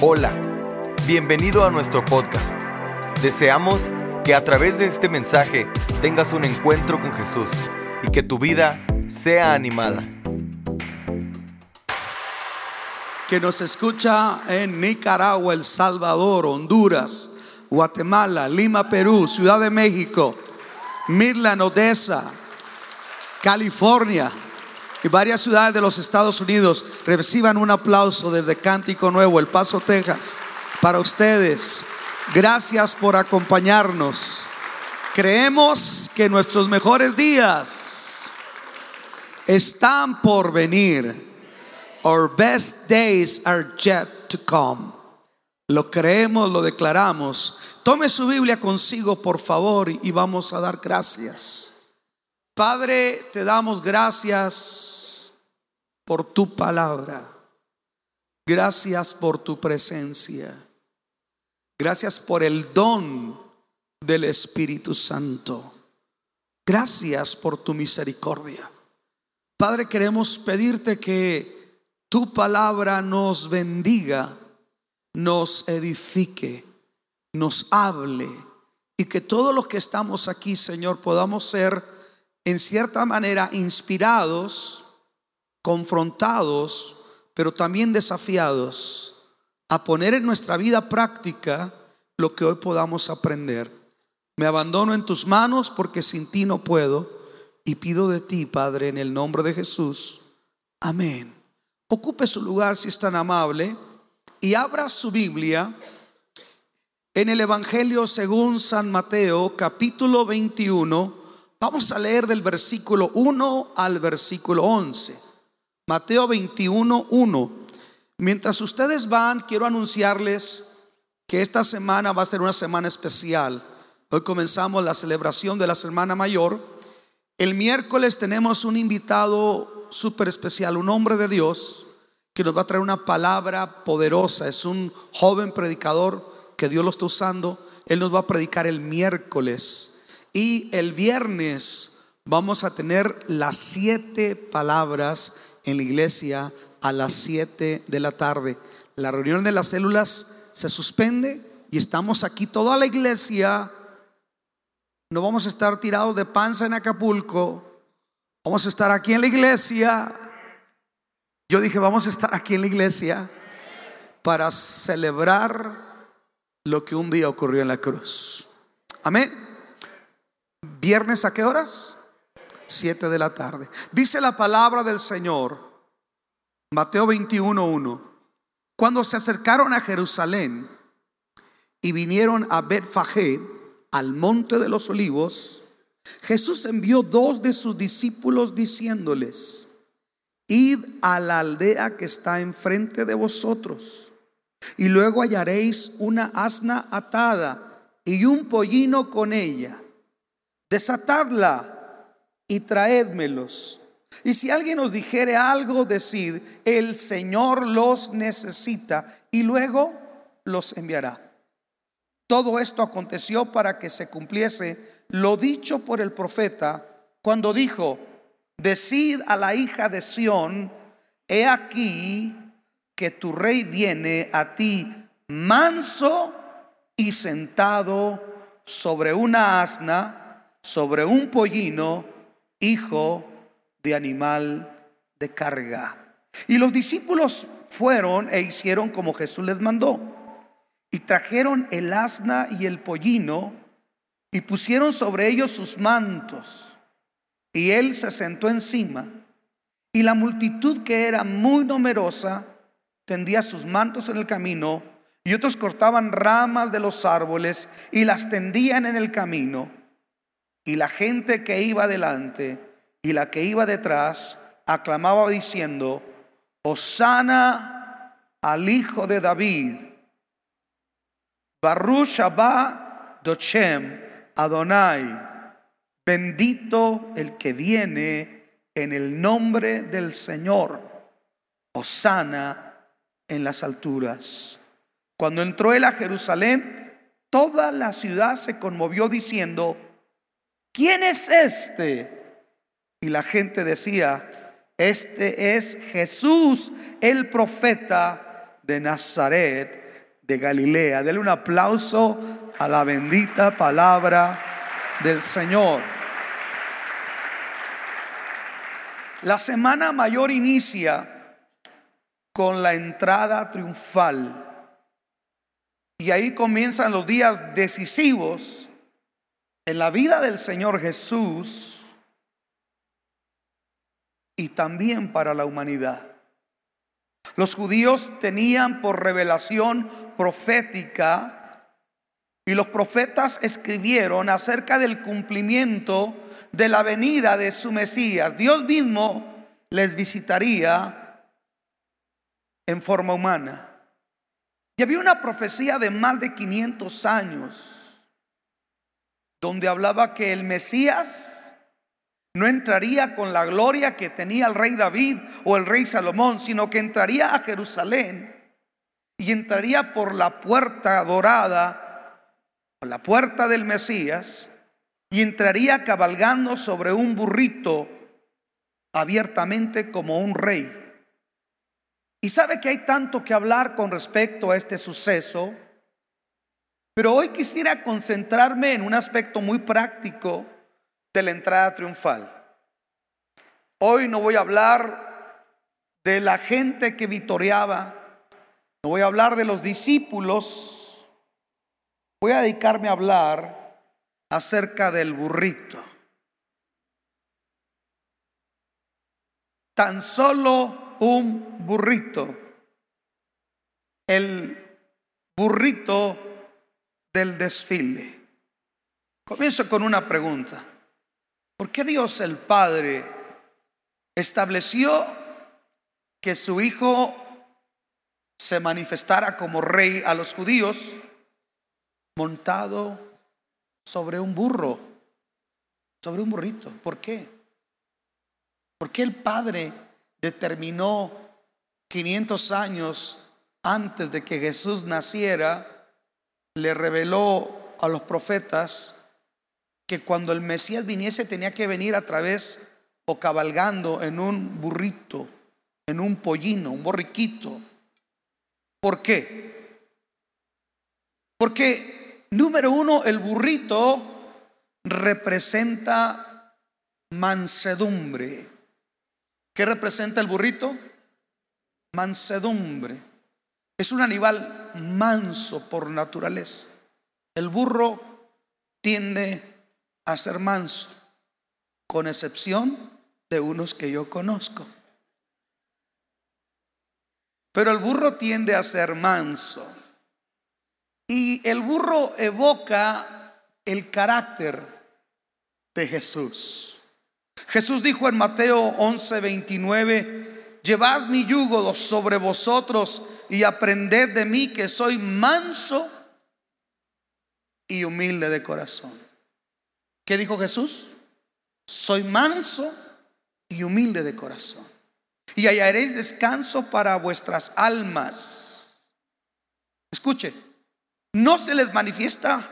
Hola, bienvenido a nuestro podcast. Deseamos que a través de este mensaje tengas un encuentro con Jesús y que tu vida sea animada. que nos escucha en Nicaragua, El Salvador, Honduras, Guatemala, Lima, Perú, Ciudad de México, Midland, Odessa, California y varias ciudades de los Estados Unidos. Reciban un aplauso desde Cántico Nuevo, El Paso, Texas, para ustedes. Gracias por acompañarnos. Creemos que nuestros mejores días están por venir. Our best days are yet to come. Lo creemos, lo declaramos. Tome su Biblia consigo, por favor, y vamos a dar gracias. Padre, te damos gracias por tu palabra. Gracias por tu presencia. Gracias por el don del Espíritu Santo. Gracias por tu misericordia. Padre, queremos pedirte que tu palabra nos bendiga, nos edifique, nos hable y que todos los que estamos aquí, Señor, podamos ser en cierta manera inspirados, confrontados, pero también desafiados a poner en nuestra vida práctica lo que hoy podamos aprender. Me abandono en tus manos porque sin ti no puedo y pido de ti, Padre, en el nombre de Jesús. Amén. Ocupe su lugar si es tan amable y abra su Biblia en el Evangelio según San Mateo capítulo 21. Vamos a leer del versículo 1 al versículo 11. Mateo 21, 1. Mientras ustedes van, quiero anunciarles que esta semana va a ser una semana especial. Hoy comenzamos la celebración de la Semana Mayor. El miércoles tenemos un invitado súper especial, un hombre de Dios que nos va a traer una palabra poderosa. Es un joven predicador que Dios lo está usando. Él nos va a predicar el miércoles. Y el viernes vamos a tener las siete palabras en la iglesia a las siete de la tarde. La reunión de las células se suspende y estamos aquí toda la iglesia. No vamos a estar tirados de panza en Acapulco. Vamos a estar aquí en la iglesia. Yo dije, vamos a estar aquí en la iglesia para celebrar lo que un día ocurrió en la cruz. Amén. Viernes a qué horas? Siete de la tarde. Dice la palabra del Señor, Mateo 21:1. Cuando se acercaron a Jerusalén y vinieron a Betfagé, al monte de los olivos, Jesús envió dos de sus discípulos diciéndoles, id a la aldea que está enfrente de vosotros, y luego hallaréis una asna atada y un pollino con ella. Desatadla y traédmelos. Y si alguien os dijere algo, decid, el Señor los necesita y luego los enviará. Todo esto aconteció para que se cumpliese lo dicho por el profeta cuando dijo, decid a la hija de Sión, he aquí que tu rey viene a ti manso y sentado sobre una asna, sobre un pollino, hijo de animal de carga. Y los discípulos fueron e hicieron como Jesús les mandó. Y trajeron el asna y el pollino y pusieron sobre ellos sus mantos. Y él se sentó encima. Y la multitud que era muy numerosa tendía sus mantos en el camino y otros cortaban ramas de los árboles y las tendían en el camino. Y la gente que iba delante y la que iba detrás aclamaba diciendo, Osana al hijo de David. Baruch Abba Dochem Adonai. Bendito el que viene en el nombre del Señor. Osana en las alturas. Cuando entró él a Jerusalén, toda la ciudad se conmovió diciendo, ¿quién es este? Y la gente decía, este es Jesús, el profeta de Nazaret de Galilea. Dele un aplauso a la bendita palabra del Señor. La semana mayor inicia con la entrada triunfal. Y ahí comienzan los días decisivos en la vida del Señor Jesús y también para la humanidad. Los judíos tenían por revelación profética y los profetas escribieron acerca del cumplimiento de la venida de su Mesías. Dios mismo les visitaría en forma humana. Y había una profecía de más de 500 años donde hablaba que el Mesías no entraría con la gloria que tenía el rey David o el rey Salomón, sino que entraría a Jerusalén y entraría por la puerta dorada, por la puerta del Mesías, y entraría cabalgando sobre un burrito abiertamente como un rey. Y sabe que hay tanto que hablar con respecto a este suceso, pero hoy quisiera concentrarme en un aspecto muy práctico de la entrada triunfal. Hoy no voy a hablar de la gente que vitoreaba, no voy a hablar de los discípulos, voy a dedicarme a hablar acerca del burrito. Tan solo un burrito, el burrito del desfile. Comienzo con una pregunta. ¿Por qué Dios el Padre estableció que su Hijo se manifestara como rey a los judíos montado sobre un burro, sobre un burrito? ¿Por qué? ¿Por qué el Padre determinó 500 años antes de que Jesús naciera, le reveló a los profetas que cuando el Mesías viniese tenía que venir a través o cabalgando en un burrito, en un pollino, un borriquito. ¿Por qué? Porque, número uno, el burrito representa mansedumbre. ¿Qué representa el burrito? Mansedumbre. Es un animal manso por naturaleza. El burro tiende a ser manso, con excepción de unos que yo conozco. Pero el burro tiende a ser manso. Y el burro evoca el carácter de Jesús. Jesús dijo en Mateo 11, 29, llevad mi yugo sobre vosotros y aprended de mí que soy manso y humilde de corazón. ¿Qué dijo Jesús? Soy manso y humilde de corazón. Y hallaréis descanso para vuestras almas. Escuche, no se les manifiesta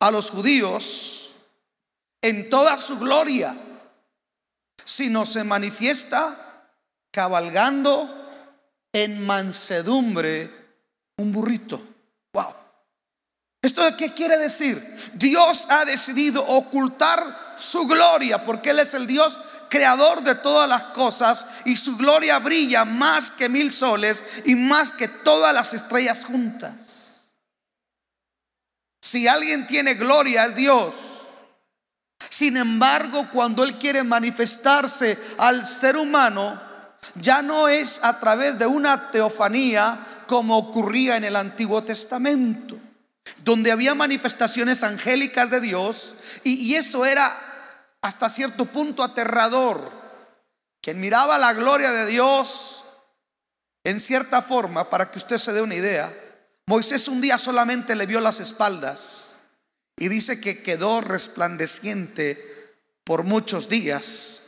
a los judíos en toda su gloria, sino se manifiesta cabalgando en mansedumbre un burrito. Wow. ¿Esto de qué quiere decir? Dios ha decidido ocultar su gloria porque Él es el Dios creador de todas las cosas y su gloria brilla más que mil soles y más que todas las estrellas juntas. Si alguien tiene gloria es Dios. Sin embargo, cuando Él quiere manifestarse al ser humano, ya no es a través de una teofanía como ocurría en el Antiguo Testamento donde había manifestaciones angélicas de Dios y, eso era hasta cierto punto aterrador. Quien miraba la gloria de Dios en cierta forma, para que usted se dé una idea, Moisés un día solamente le vio las espaldas y dice que quedó resplandeciente por muchos días.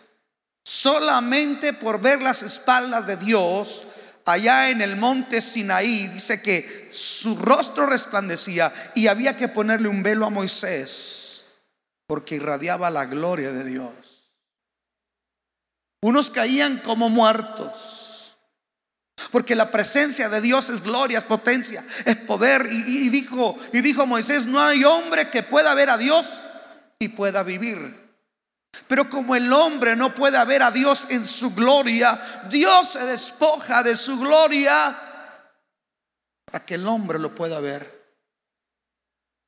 Solamente por ver las espaldas de Dios, allá en el monte Sinaí, dice que su rostro resplandecía y había que ponerle un velo a Moisés porque irradiaba la gloria de Dios. Unos caían como muertos, Porque la presencia de Dios es gloria, es potencia, es poder. Y, dijo, y dijo Moisés, no hay hombre que pueda ver a Dios y pueda vivir. Pero como el hombre no puede ver a Dios en su gloria, Dios se despoja de su gloria para que el hombre lo pueda ver.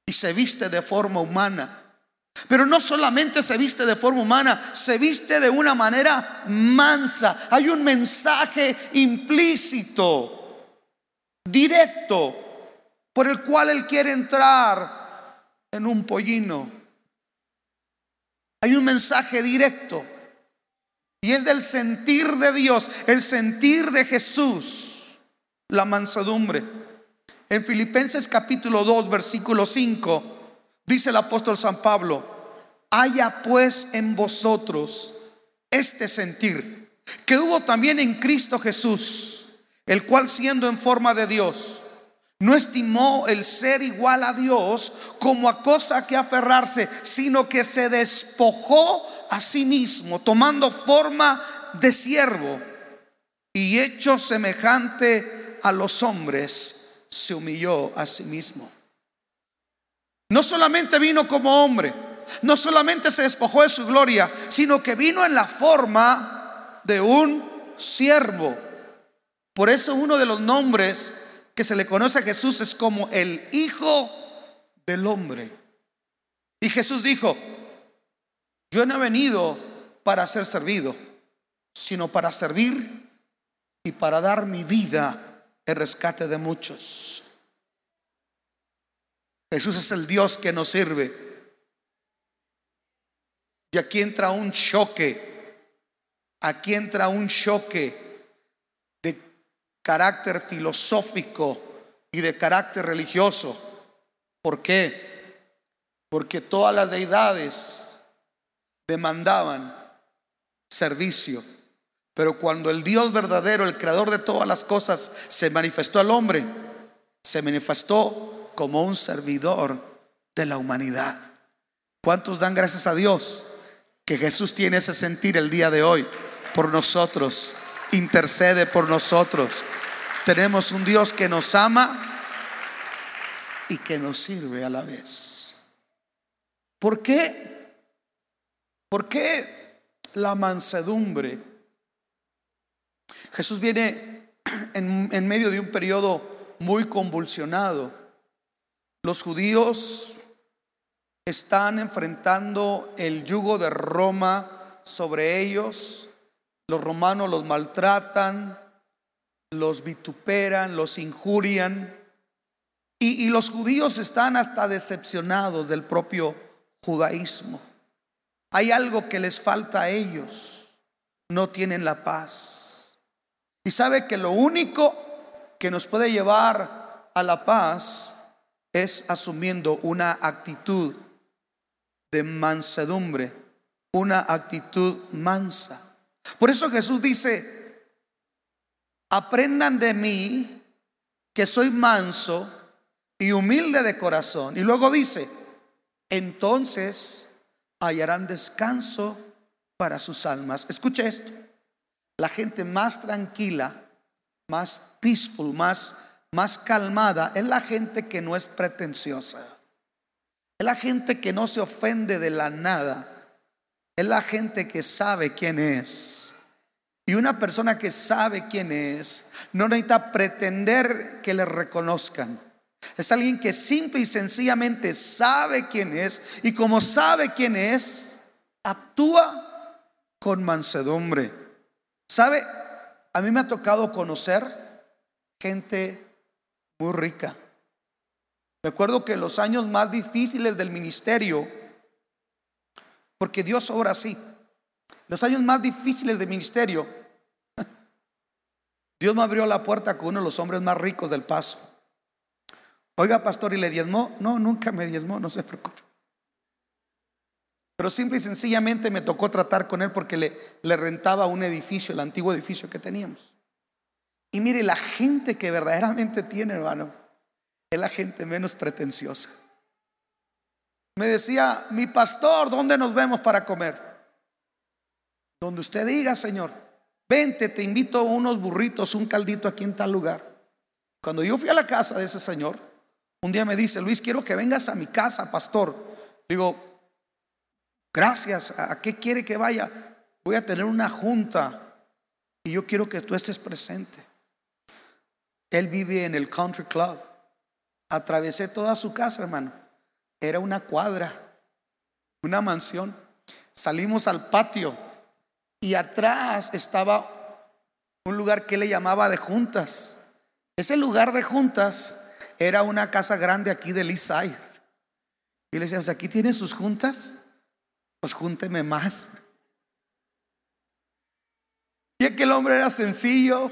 Y se viste de forma humana. Pero no solamente se viste de forma humana, se viste de una manera mansa. Hay un mensaje implícito, directo, por el cual Él quiere entrar en un pollino. Hay un mensaje directo. Y es del sentir de Dios, el sentir de Jesús, la mansedumbre. En Filipenses capítulo 2, versículo 5 Dice el apóstol San Pablo, haya pues en vosotros este sentir que hubo también en Cristo Jesús, el cual siendo en forma de Dios, no estimó el ser igual a Dios como a cosa que aferrarse, sino que se despojó a sí mismo, tomando forma de siervo y hecho semejante a los hombres, se humilló a sí mismo. No solamente vino como hombre, no solamente se despojó de su gloria, sino que vino en la forma de un siervo. Por eso uno de los nombres que se le conoce a Jesús es como el Hijo del Hombre. Y Jesús dijo, yo no he venido para ser servido, sino para servir y para dar mi vida en rescate de muchos. Jesús es el Dios que nos sirve. Y aquí entra un choque. Aquí entra un choque carácter filosófico y de carácter religioso. ¿Por qué? Porque todas las deidades demandaban servicio. Pero cuando el Dios verdadero, el creador de todas las cosas, se manifestó al hombre, se manifestó como un servidor de la humanidad. ¿Cuántos dan gracias a Dios que Jesús tiene ese sentir el día de hoy por nosotros? Intercede por nosotros. Tenemos un Dios que nos ama y que nos sirve a la vez. ¿Por qué? ¿Por qué la mansedumbre? Jesús viene en, medio de un periodo muy convulsionado los judíos están enfrentando el yugo de Roma sobre ellos. Los romanos los maltratan, los vituperan, los injurian. Y, los judíos están hasta decepcionados del propio judaísmo. Hay algo que les falta a ellos. No tienen la paz. Y sabe que lo único que nos puede llevar a la paz es asumiendo una actitud de mansedumbre, una actitud mansa. Por eso Jesús dice, aprendan de mí que soy manso y humilde de corazón. Y luego dice, entonces hallarán descanso para sus almas. Escuche esto, la gente más tranquila, más peaceful, más más calmada es la gente que no es pretenciosa. Es la gente que no se ofende de la nada. Es la gente que sabe quién es. Y una persona que sabe quién es no necesita pretender que le reconozcan. Es alguien que simple y sencillamente sabe quién es y como sabe quién es, actúa con mansedumbre. ¿Sabe? A mí me ha tocado conocer gente muy rica. Recuerdo que los años más difíciles del ministerio, porque Dios obra así, los años más difíciles del ministerio, Dios me abrió la puerta con uno de los hombres más ricos del paso. Oiga, pastor, ¿y le diezmó? No, nunca me diezmó, no se preocupe. Pero simple y sencillamente me tocó tratar con él porque le, le rentaba un edificio, el antiguo edificio que teníamos. Y mire, la gente que verdaderamente tiene, hermano, es la gente menos pretenciosa. Me decía, mi pastor, ¿dónde nos vemos para comer? Donde usted diga, Señor. vente, te invito a unos burritos, un caldito aquí en tal lugar. Cuando yo fui a la casa de ese señor, un día me dice, Luis, quiero que vengas a mi casa, pastor. Digo, gracias, ¿a qué quiere que vaya? Voy a tener una junta y yo quiero que tú estés presente. Él vive en el country club. Atravesé toda su casa, hermano. Era una cuadra, una mansión. Salimos al patio y atrás estaba un lugar que le llamaba de juntas. Ese lugar de juntas era una casa grande aquí de East Y le decíamos, ¿aquí tiene sus juntas? Pues júnteme más. Y aquel hombre era sencillo,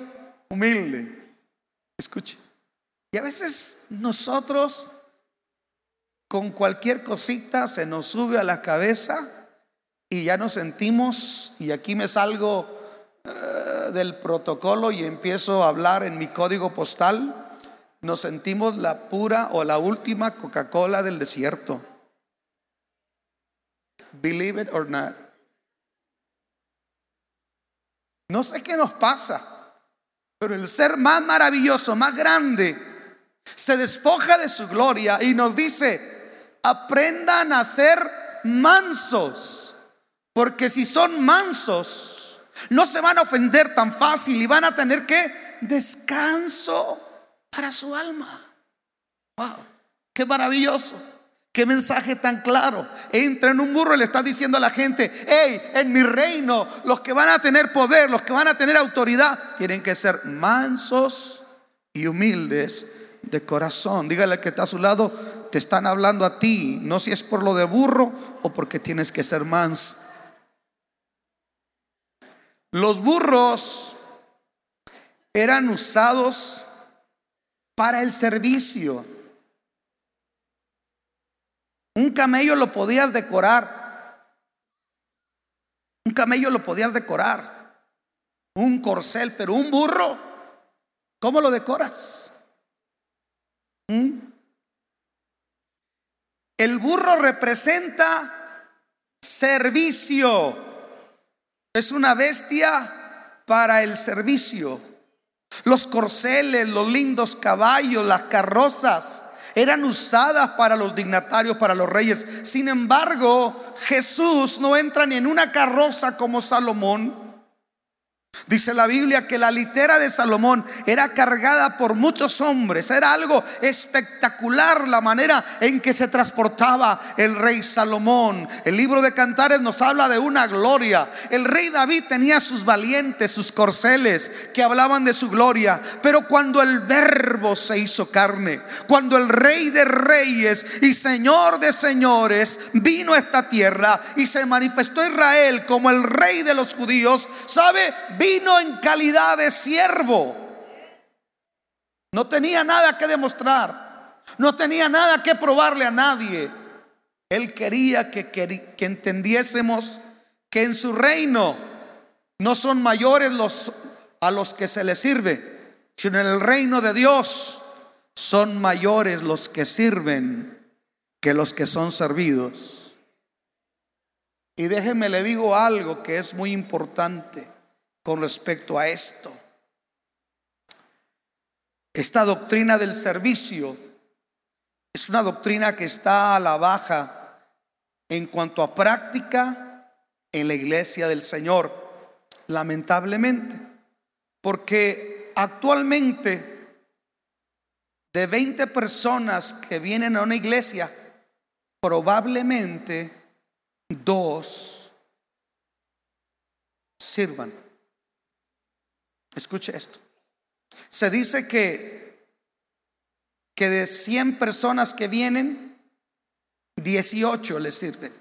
humilde. Escuche. Y a veces nosotros con cualquier cosita se nos sube a la cabeza y ya nos sentimos, y aquí me salgo eh, del protocolo y empiezo a hablar en mi código postal, nos sentimos la pura o la última Coca-Cola del desierto. Believe it or not. No sé qué nos pasa. Pero el ser más maravilloso, más grande, se despoja de su gloria y nos dice, aprendan a ser mansos, porque si son mansos, no se van a ofender tan fácil y van a tener que descanso para su alma. Wow, qué maravilloso. Qué mensaje tan claro. Entra en un burro y le está diciendo a la gente, hey, en mi reino, los que van a tener poder, los que van a tener autoridad, tienen que ser mansos y humildes de corazón. Dígale que está a su lado, te están hablando a ti, no si es por lo de burro o porque tienes que ser manso. Los burros eran usados para el servicio. Un camello lo podías decorar. Un camello lo podías decorar. Un corcel, pero un burro, ¿cómo lo decoras? ¿Mm? El burro representa servicio. Es una bestia para el servicio. Los corceles, los lindos caballos, las carrozas eran usadas para los dignatarios, para los reyes. Sin embargo, Jesús no entra ni en una carroza como Salomón, Dice la Biblia que la litera de Salomón era cargada por muchos hombres. Era algo espectacular la manera en que se transportaba el rey Salomón. El libro de Cantares nos habla de una gloria. El rey David tenía sus valientes, sus corceles que hablaban de su gloria. Pero cuando el verbo se hizo carne, cuando el rey de reyes y señor de señores vino a esta tierra y se manifestó Israel como el rey de los judíos, ¿sabe? Vino en calidad de siervo. No tenía nada que demostrar. No tenía nada que probarle a nadie. Él quería que, que, entendiésemos que en su reino no son mayores los a los que se les sirve, sino en el reino de Dios son mayores los que sirven que los que son servidos. Y déjeme le digo algo que es muy importante con respecto a esto. Esta doctrina del servicio es una doctrina que está a la baja en cuanto a práctica en la iglesia del Señor, lamentablemente, porque actualmente de 20 personas que vienen a una iglesia, probablemente dos sirvan. Escuche esto. Se dice que, que de 100 personas que vienen, 18 le sirven.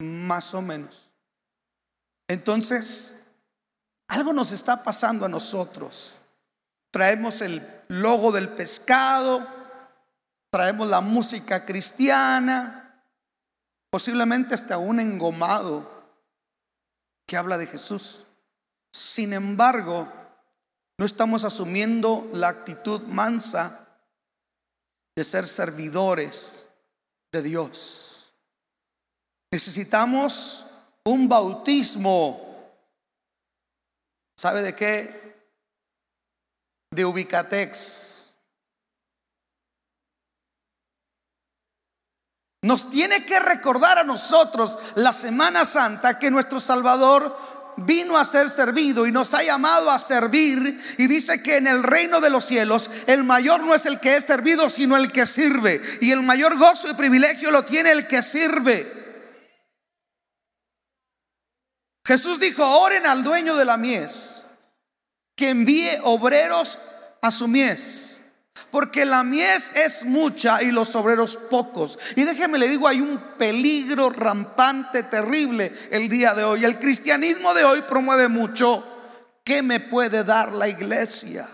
Más o menos. Entonces, algo nos está pasando a nosotros. Traemos el logo del pescado, traemos la música cristiana, posiblemente hasta un engomado que habla de Jesús. Sin embargo, no estamos asumiendo la actitud mansa de ser servidores de Dios. Necesitamos un bautismo ¿Sabe de qué? De Ubicatex. Nos tiene que recordar a nosotros la Semana Santa que nuestro Salvador vino a ser servido y nos ha llamado a servir y dice que en el reino de los cielos el mayor no es el que es servido sino el que sirve y el mayor gozo y privilegio lo tiene el que sirve. Jesús dijo, oren al dueño de la mies que envíe obreros a su mies. Porque la mies es mucha y los obreros pocos. Y déjeme le digo, hay un peligro rampante, terrible el día de hoy. El cristianismo de hoy promueve mucho. ¿Qué me puede dar la iglesia?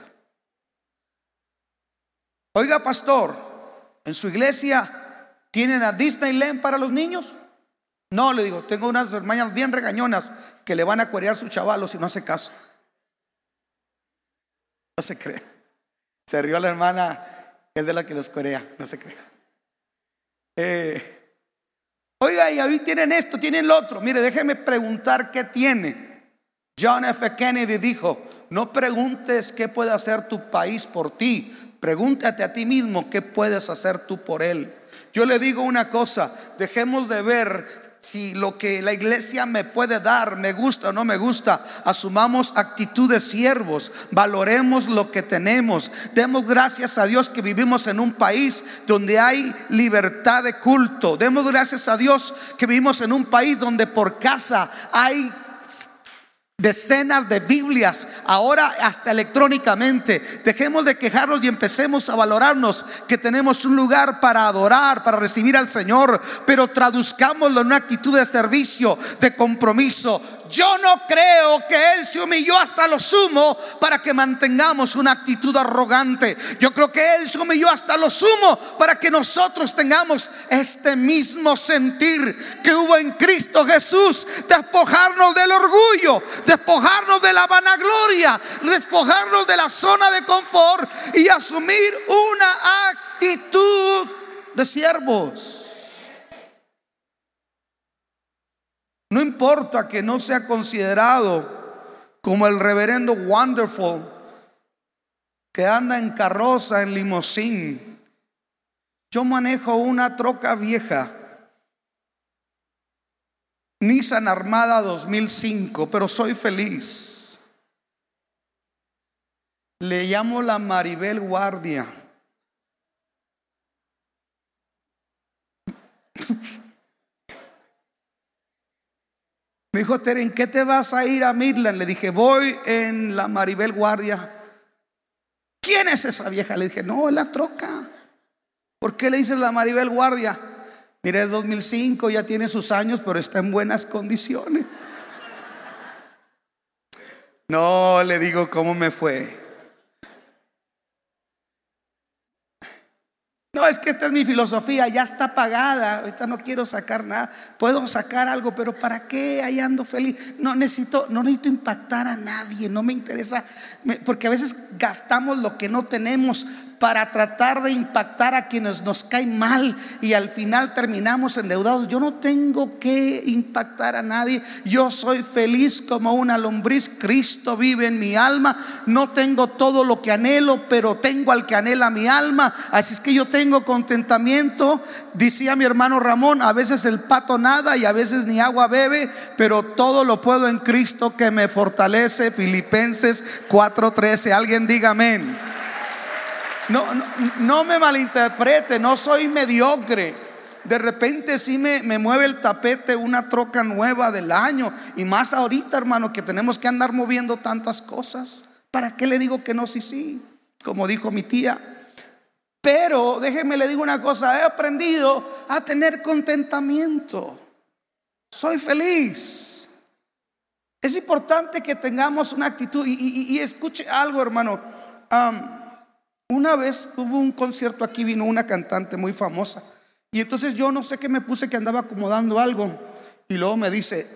Oiga, pastor, ¿en su iglesia tienen a Disneyland para los niños? No, le digo, tengo unas hermanas bien regañonas que le van a cuerear su chavalo si no hace caso. No se cree. Se rió la hermana, es de la que los corea, no se cree. Eh, oiga, y ahí tienen esto, tienen lo otro. Mire, déjeme preguntar qué tiene. John F. Kennedy dijo, no preguntes qué puede hacer tu país por ti, pregúntate a ti mismo qué puedes hacer tú por él. Yo le digo una cosa, dejemos de ver si lo que la iglesia me puede dar me gusta o no me gusta, asumamos actitud de siervos, valoremos lo que tenemos, demos gracias a Dios que vivimos en un país donde hay libertad de culto, demos gracias a Dios que vivimos en un país donde por casa hay decenas de Biblias, ahora hasta electrónicamente. Dejemos de quejarnos y empecemos a valorarnos que tenemos un lugar para adorar, para recibir al Señor, pero traduzcámoslo en una actitud de servicio, de compromiso, yo no creo que Él se humilló hasta lo sumo para que mantengamos una actitud arrogante. Yo creo que Él se humilló hasta lo sumo para que nosotros tengamos este mismo sentir que hubo en Cristo Jesús. Despojarnos del orgullo, despojarnos de la vanagloria, despojarnos de la zona de confort y asumir una actitud de siervos. No importa que no sea considerado como el reverendo Wonderful que anda en carroza, en limosín. Yo manejo una troca vieja, Nissan Armada 2005, pero soy feliz. Le llamo la Maribel Guardia. Me dijo, Tere, ¿en qué te vas a ir a Midland? Le dije, voy en la Maribel Guardia. ¿Quién es esa vieja? Le dije, no, la troca. ¿Por qué le dices la Maribel Guardia? Mire, es 2005, ya tiene sus años, pero está en buenas condiciones. No, le digo, ¿cómo me fue? No, es que esta es mi filosofía, ya está pagada, ahorita no quiero sacar nada, puedo sacar algo, pero ¿para qué? Ahí ando feliz. No necesito, no necesito impactar a nadie, no me interesa, porque a veces gastamos lo que no tenemos para tratar de impactar a quienes nos caen mal y al final terminamos endeudados. Yo no tengo que impactar a nadie. Yo soy feliz como una lombriz. Cristo vive en mi alma. No tengo todo lo que anhelo, pero tengo al que anhela mi alma. Así es que yo tengo contentamiento. Decía mi hermano Ramón, a veces el pato nada y a veces ni agua bebe, pero todo lo puedo en Cristo que me fortalece. Filipenses 4:13. Alguien diga amén. No, no, me malinterprete, no soy mediocre. De repente sí me, me, mueve el tapete una troca nueva del año. Y más ahorita, hermano, que tenemos que andar moviendo tantas cosas. ¿Para qué le digo que no? Sí, sí. Como dijo mi tía. Pero déjeme le digo una cosa. He aprendido a tener contentamiento. Soy feliz. Es importante que tengamos una actitud. Y, escuche algo, hermano. Una vez hubo un concierto aquí, vino una cantante muy famosa. Y entonces yo no sé qué me puse que andaba acomodando algo. Y luego me dice,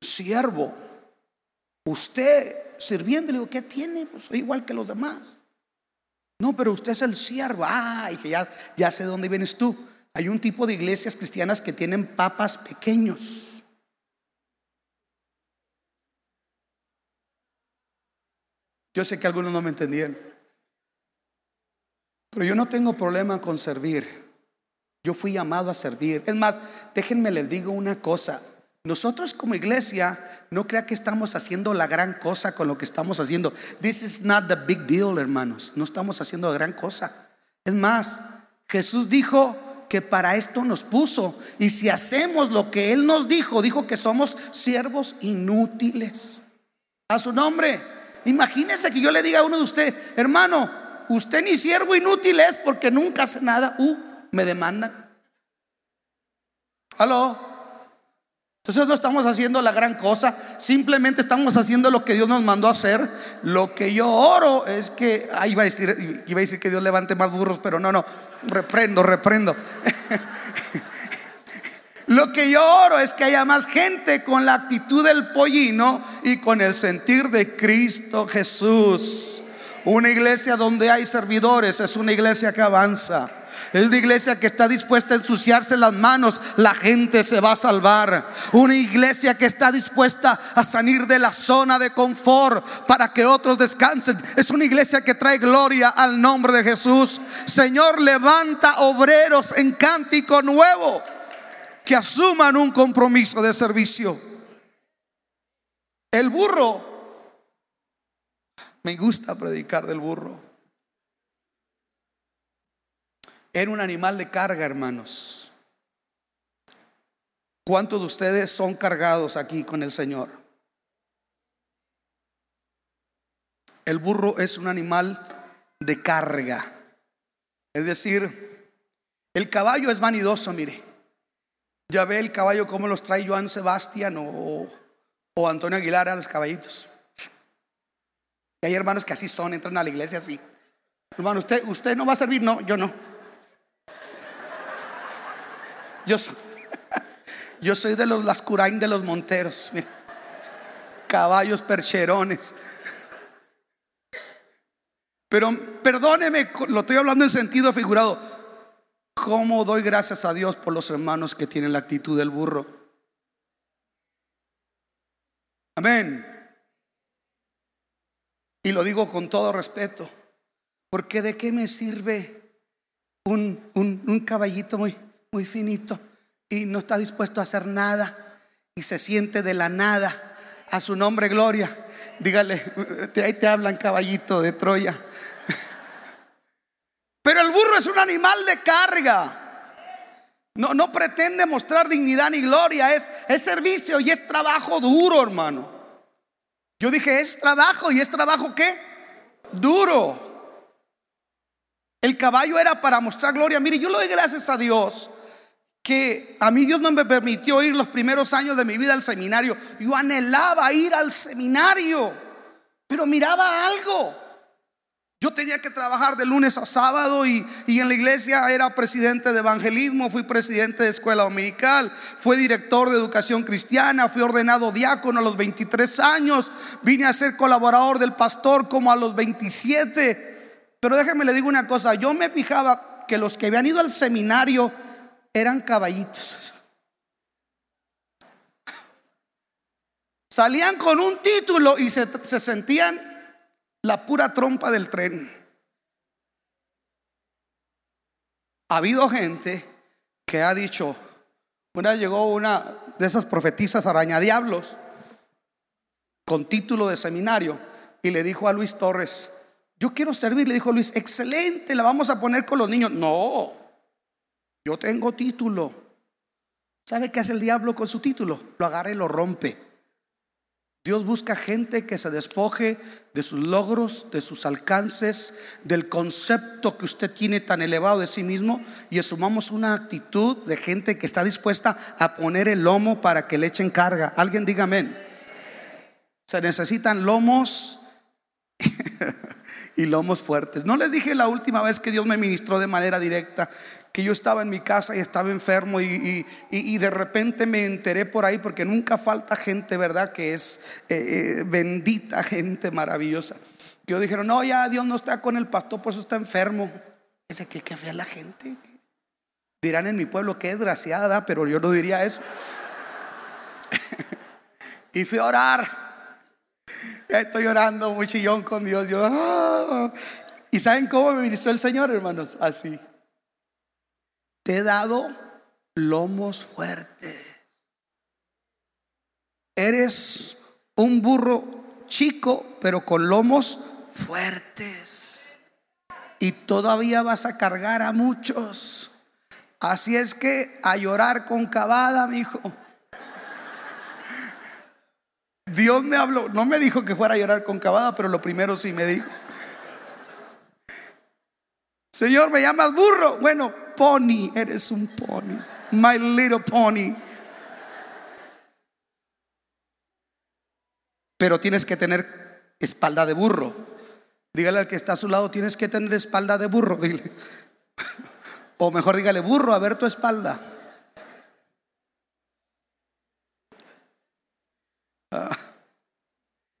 siervo, usted sirviendo. Le digo, ¿qué tiene? Pues soy igual que los demás. No, pero usted es el siervo. Ah, y que ya, ya sé dónde vienes tú. Hay un tipo de iglesias cristianas que tienen papas pequeños. Yo sé que algunos no me entendían. Pero yo no tengo problema con servir. Yo fui llamado a servir. Es más, déjenme les digo una cosa. Nosotros como iglesia no crea que estamos haciendo la gran cosa con lo que estamos haciendo. This is not the big deal, hermanos. No estamos haciendo la gran cosa. Es más, Jesús dijo que para esto nos puso. Y si hacemos lo que Él nos dijo, dijo que somos siervos inútiles. A su nombre. Imagínense que yo le diga a uno de ustedes, hermano, usted ni siervo inútil es porque nunca hace nada. Uh, me demandan. ¿Aló? Entonces no estamos haciendo la gran cosa, simplemente estamos haciendo lo que Dios nos mandó a hacer. Lo que yo oro es que, ah, iba a decir, iba a decir que Dios levante más burros, pero no, no, reprendo, reprendo. Lo que yo oro es que haya más gente con la actitud del pollino y con el sentir de Cristo Jesús. Una iglesia donde hay servidores es una iglesia que avanza. Es una iglesia que está dispuesta a ensuciarse las manos. La gente se va a salvar. Una iglesia que está dispuesta a salir de la zona de confort para que otros descansen. Es una iglesia que trae gloria al nombre de Jesús. Señor, levanta obreros en cántico nuevo que asuman un compromiso de servicio. El burro, me gusta predicar del burro. Era un animal de carga, hermanos. ¿Cuántos de ustedes son cargados aquí con el Señor? El burro es un animal de carga. Es decir, el caballo es vanidoso, mire. Ya ve el caballo como los trae Joan Sebastián o, o Antonio Aguilar a los caballitos. Y hay hermanos que así son, entran a la iglesia así. Hermano, usted, usted no va a servir, no, yo no. Yo soy, yo soy de los Lascurain de los Monteros. Caballos percherones. Pero perdóneme, lo estoy hablando en sentido figurado. ¿Cómo doy gracias a Dios por los hermanos que tienen la actitud del burro? Amén. Y lo digo con todo respeto. Porque de qué me sirve un, un, caballito muy, muy finito y no está dispuesto a hacer nada y se siente de la nada a su nombre gloria. Dígale, ahí te hablan caballito de Troya. Pero el burro es un animal de carga. No, no pretende mostrar dignidad ni gloria, es, es servicio y es trabajo duro, hermano. Yo dije, es trabajo y es trabajo qué? Duro. El caballo era para mostrar gloria. Mire, yo le doy gracias a Dios que a mí Dios no me permitió ir los primeros años de mi vida al seminario. Yo anhelaba ir al seminario, pero miraba algo. Yo tenía que trabajar de lunes a sábado y, en la iglesia era presidente de evangelismo, fui presidente de escuela dominical, fui director de educación cristiana, fui ordenado diácono a los 23 años, vine a ser colaborador del pastor como a los 27. Pero déjeme le digo una cosa, yo me fijaba que los que habían ido al seminario eran caballitos. Salían con un título y se, sentían la pura trompa del tren. Ha habido gente que ha dicho, una llegó una de esas profetizas arañadiablos con título de seminario y le dijo a Luis Torres, yo quiero servir, le dijo Luis, excelente, la vamos a poner con los niños. No, yo tengo título. ¿Sabe qué hace el diablo con su título? Lo agarra y lo rompe. Dios busca gente que se despoje de sus logros, de sus alcances, del concepto que usted tiene tan elevado de sí mismo y asumamos una actitud de gente que está dispuesta a poner el lomo para que le echen carga. Alguien diga amén. Se necesitan lomos y lomos fuertes. No les dije la última vez que Dios me ministró de manera directa que yo estaba en mi casa y estaba enfermo y, de repente me enteré por ahí, porque nunca falta gente, ¿verdad? Que es eh, eh, bendita gente maravillosa. Que yo dijeron, no, ya Dios no está con el pastor, por eso está enfermo. Dice, ¿qué, qué fea la gente? Dirán en mi pueblo, qué desgraciada, pero yo no diría eso. y fui a orar. Ya estoy llorando muy chillón con Dios. Yo, ah. ¿Y saben cómo me ministró el Señor, hermanos? Así. Te he dado lomos fuertes. Eres un burro chico, pero con lomos fuertes. Y todavía vas a cargar a muchos. Así es que a llorar con cabada, mi hijo. Dios me habló, no me dijo que fuera a llorar con cabada, pero lo primero sí me dijo. Señor, me llamas burro. Bueno, pony, eres un pony. My little pony. Pero tienes que tener espalda de burro. Dígale al que está a su lado, tienes que tener espalda de burro. Dile. O mejor dígale, burro, a ver tu espalda.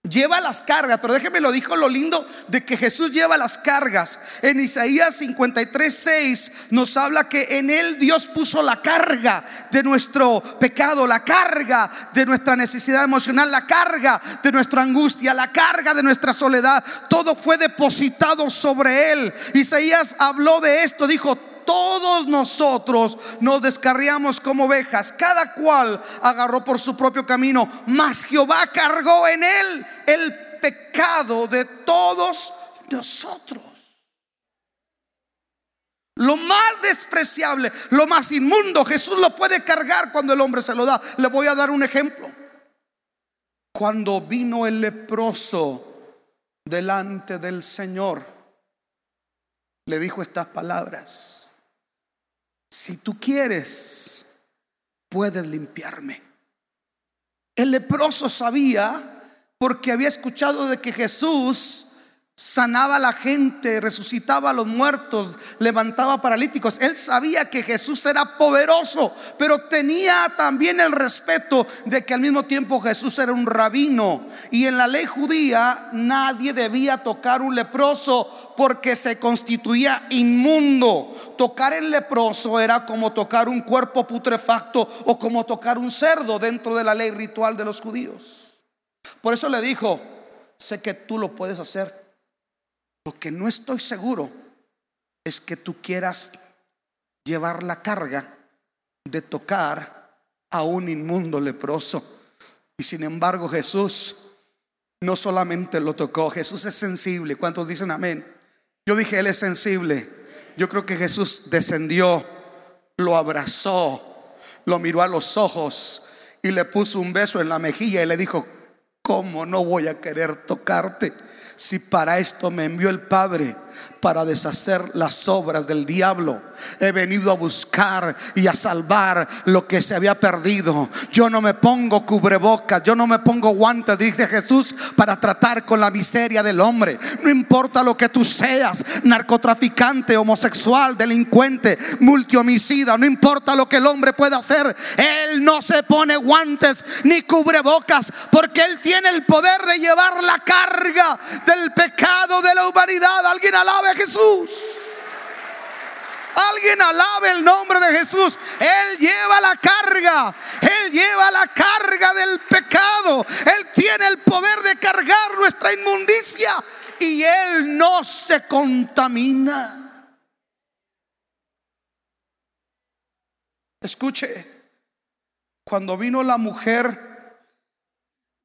Lleva las cargas, pero déjeme lo dijo lo lindo de que Jesús lleva las cargas. En Isaías 53, 6 nos habla que en él Dios puso la carga de nuestro pecado, la carga de nuestra necesidad emocional, la carga de nuestra angustia, la carga de nuestra soledad. Todo fue depositado sobre él. Isaías habló de esto, dijo, todos nosotros nos descarriamos como ovejas, cada cual agarró por su propio camino, mas Jehová cargó en él el pecado de todos nosotros. Lo más despreciable, lo más inmundo, Jesús lo puede cargar cuando el hombre se lo da. Le voy a dar un ejemplo. Cuando vino el leproso delante del Señor, le dijo estas palabras si tú quieres, puedes limpiarme. El leproso sabía, porque había escuchado de que Jesús sanaba a la gente, resucitaba a los muertos, levantaba paralíticos. Él sabía que Jesús era poderoso, pero tenía también el respeto de que al mismo tiempo Jesús era un rabino. Y en la ley judía nadie debía tocar un leproso porque se constituía inmundo. Tocar el leproso era como tocar un cuerpo putrefacto o como tocar un cerdo dentro de la ley ritual de los judíos. Por eso le dijo, sé que tú lo puedes hacer lo que no estoy seguro es que tú quieras llevar la carga de tocar a un inmundo leproso. Y sin embargo Jesús no solamente lo tocó, Jesús es sensible. ¿Cuántos dicen amén? Yo dije, Él es sensible. Yo creo que Jesús descendió, lo abrazó, lo miró a los ojos y le puso un beso en la mejilla y le dijo, ¿cómo no voy a querer tocarte? Si para esto me envió el Padre, para deshacer las obras del diablo. He venido a buscar y a salvar lo que se había perdido. Yo no me pongo cubrebocas, yo no me pongo guantes, dice Jesús, para tratar con la miseria del hombre. No importa lo que tú seas, narcotraficante, homosexual, delincuente, multihomicida, no importa lo que el hombre pueda hacer, Él no se pone guantes ni cubrebocas, porque Él tiene el poder de llevar la carga del pecado de la humanidad. Alguien alabe a Jesús. Alguien alabe el nombre de Jesús. Él lleva la carga. Él lleva la carga del pecado. Él tiene el poder de cargar nuestra inmundicia. Y Él no se contamina. Escuche, cuando vino la mujer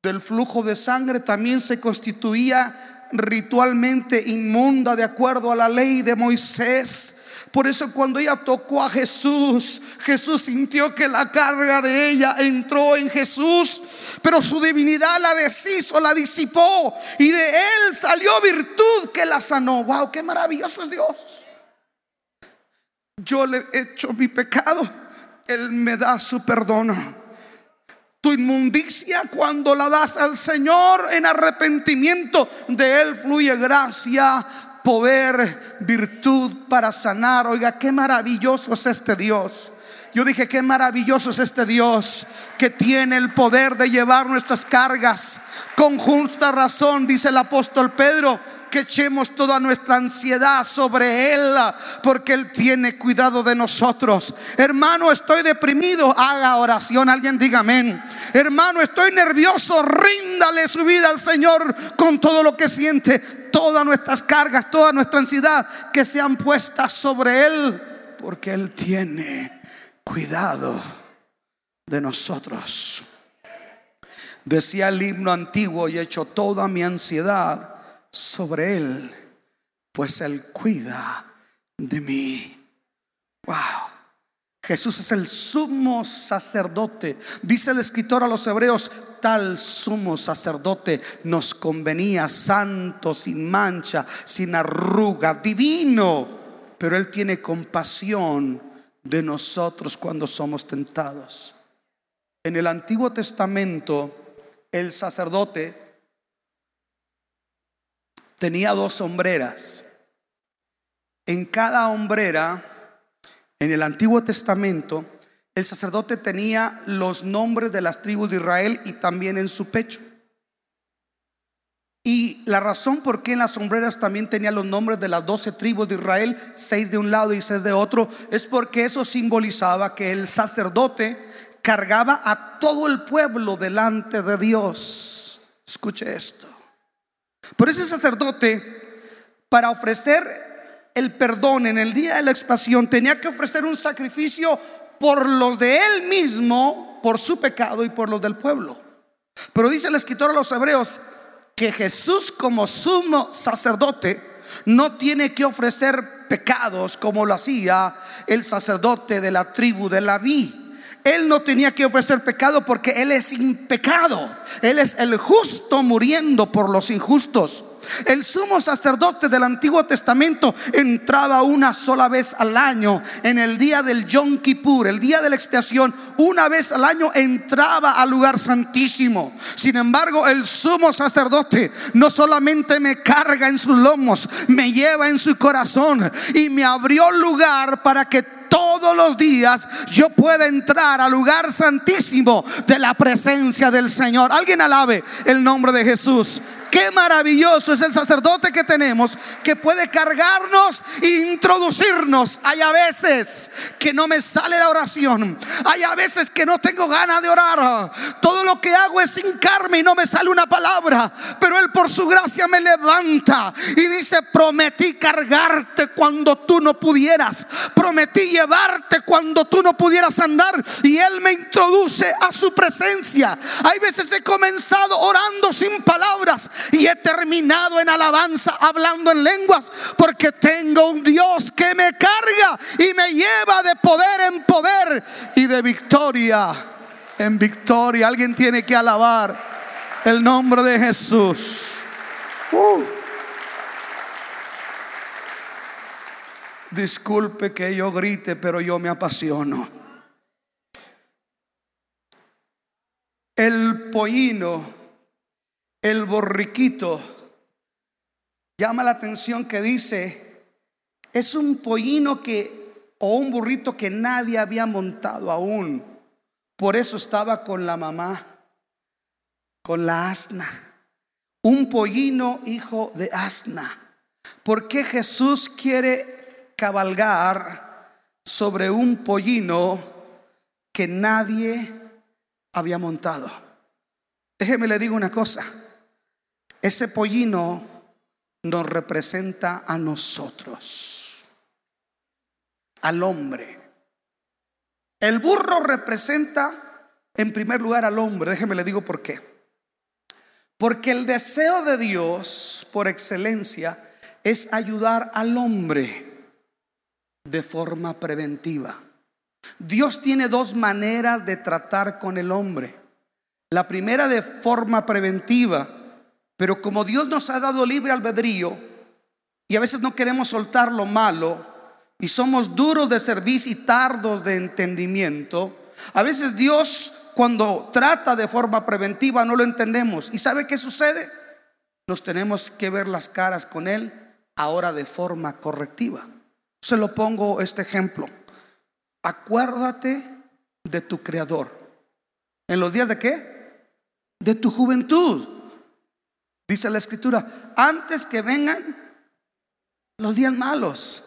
del flujo de sangre, también se constituía ritualmente inmunda de acuerdo a la ley de Moisés. Por eso cuando ella tocó a Jesús, Jesús sintió que la carga de ella entró en Jesús, pero su divinidad la deshizo, la disipó y de él salió virtud que la sanó. Wow, qué maravilloso es Dios. Yo le he hecho mi pecado, él me da su perdón tu inmundicia cuando la das al Señor en arrepentimiento. De Él fluye gracia, poder, virtud para sanar. Oiga, qué maravilloso es este Dios. Yo dije, qué maravilloso es este Dios que tiene el poder de llevar nuestras cargas. Con justa razón, dice el apóstol Pedro, que echemos toda nuestra ansiedad sobre Él, porque Él tiene cuidado de nosotros. Hermano, estoy deprimido, haga oración, alguien diga amén. Hermano, estoy nervioso, ríndale su vida al Señor con todo lo que siente, todas nuestras cargas, toda nuestra ansiedad que sean puestas sobre Él, porque Él tiene cuidado de nosotros. Decía el himno antiguo y hecho toda mi ansiedad sobre Él, pues Él cuida de mí. Wow. Jesús es el sumo sacerdote. Dice el escritor a los hebreos, tal sumo sacerdote nos convenía, santo, sin mancha, sin arruga, divino. Pero Él tiene compasión de nosotros cuando somos tentados. En el Antiguo Testamento, el sacerdote tenía dos sombreras. En cada hombrera, en el Antiguo Testamento, el sacerdote tenía los nombres de las tribus de Israel y también en su pecho. Y la razón por qué en las sombreras también tenía los nombres de las doce tribus de Israel, seis de un lado y seis de otro, es porque eso simbolizaba que el sacerdote cargaba a todo el pueblo delante de Dios. Escuche esto. Por ese sacerdote, para ofrecer el perdón en el día de la expiación, tenía que ofrecer un sacrificio por los de él mismo, por su pecado y por los del pueblo. Pero dice el escritor a los hebreos que Jesús como sumo sacerdote no tiene que ofrecer pecados como lo hacía el sacerdote de la tribu de la vi él no tenía que ofrecer pecado porque Él es sin pecado. Él es el justo muriendo por los injustos. El sumo sacerdote del Antiguo Testamento entraba una sola vez al año en el día del Yom Kippur, el día de la expiación. Una vez al año entraba al lugar santísimo. Sin embargo, el sumo sacerdote no solamente me carga en sus lomos, me lleva en su corazón y me abrió lugar para que todos los días yo pueda entrar al lugar santísimo de la presencia del Señor. Alguien alabe el nombre de Jesús. Qué maravilloso es el sacerdote que tenemos que puede cargarnos e introducirnos. Hay a veces que no me sale la oración. Hay a veces que no tengo ganas de orar. Todo lo que hago es hincarme y no me sale una palabra. Pero Él por su gracia me levanta y dice, prometí cargarte cuando tú no pudieras. Prometí llevarte cuando tú no pudieras andar. Y Él me introduce a su presencia. Hay veces he comenzado orando sin palabras y he terminado en alabanza hablando en lenguas porque tengo un Dios que me carga y me lleva de poder en poder y de victoria en victoria. Alguien tiene que alabar el nombre de Jesús. Uh. Disculpe que yo grite, pero yo me apasiono. El pollino el borriquito, llama la atención que dice, es un pollino que, o un burrito que nadie había montado aún. Por eso estaba con la mamá, con la asna. Un pollino hijo de asna. ¿Por qué Jesús quiere cabalgar sobre un pollino que nadie había montado? Déjeme le digo una cosa. Ese pollino nos representa a nosotros, al hombre. El burro representa en primer lugar al hombre. Déjeme le digo por qué. Porque el deseo de Dios por excelencia es ayudar al hombre de forma preventiva. Dios tiene dos maneras de tratar con el hombre. La primera de forma preventiva pero como Dios nos ha dado libre albedrío y a veces no queremos soltar lo malo y somos duros de servicio y tardos de entendimiento, a veces Dios cuando trata de forma preventiva no lo entendemos. ¿Y sabe qué sucede? Nos tenemos que ver las caras con Él ahora de forma correctiva. Se lo pongo este ejemplo. Acuérdate de tu Creador. ¿En los días de qué? De tu juventud. Dice la escritura, antes que vengan los días malos.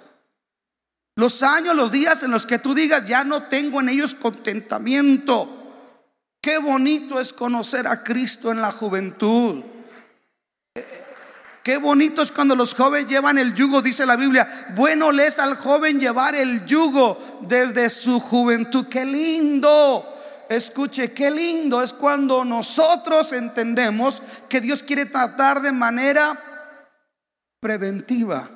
Los años, los días en los que tú digas, ya no tengo en ellos contentamiento. Qué bonito es conocer a Cristo en la juventud. Qué bonito es cuando los jóvenes llevan el yugo, dice la Biblia. Bueno les al joven llevar el yugo desde su juventud. Qué lindo. Escuche, qué lindo es cuando nosotros entendemos que Dios quiere tratar de manera preventiva.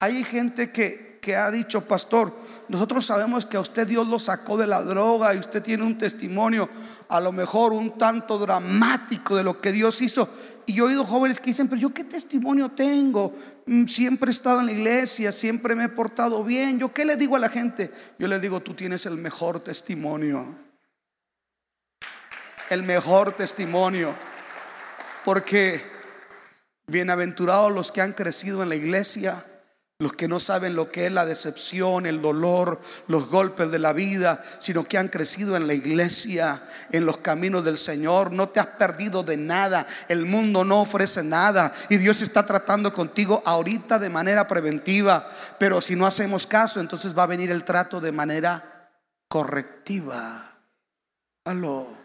Hay gente que, que ha dicho, pastor, nosotros sabemos que a usted Dios lo sacó de la droga y usted tiene un testimonio a lo mejor un tanto dramático de lo que Dios hizo. Y yo he oído jóvenes que dicen, pero yo qué testimonio tengo? Mm, siempre he estado en la iglesia, siempre me he portado bien. ¿Yo qué le digo a la gente? Yo les digo, tú tienes el mejor testimonio. El mejor testimonio. Porque bienaventurados los que han crecido en la iglesia los que no saben lo que es la decepción, el dolor, los golpes de la vida, sino que han crecido en la iglesia, en los caminos del Señor. No te has perdido de nada. El mundo no ofrece nada. Y Dios está tratando contigo ahorita de manera preventiva. Pero si no hacemos caso, entonces va a venir el trato de manera correctiva. Aló.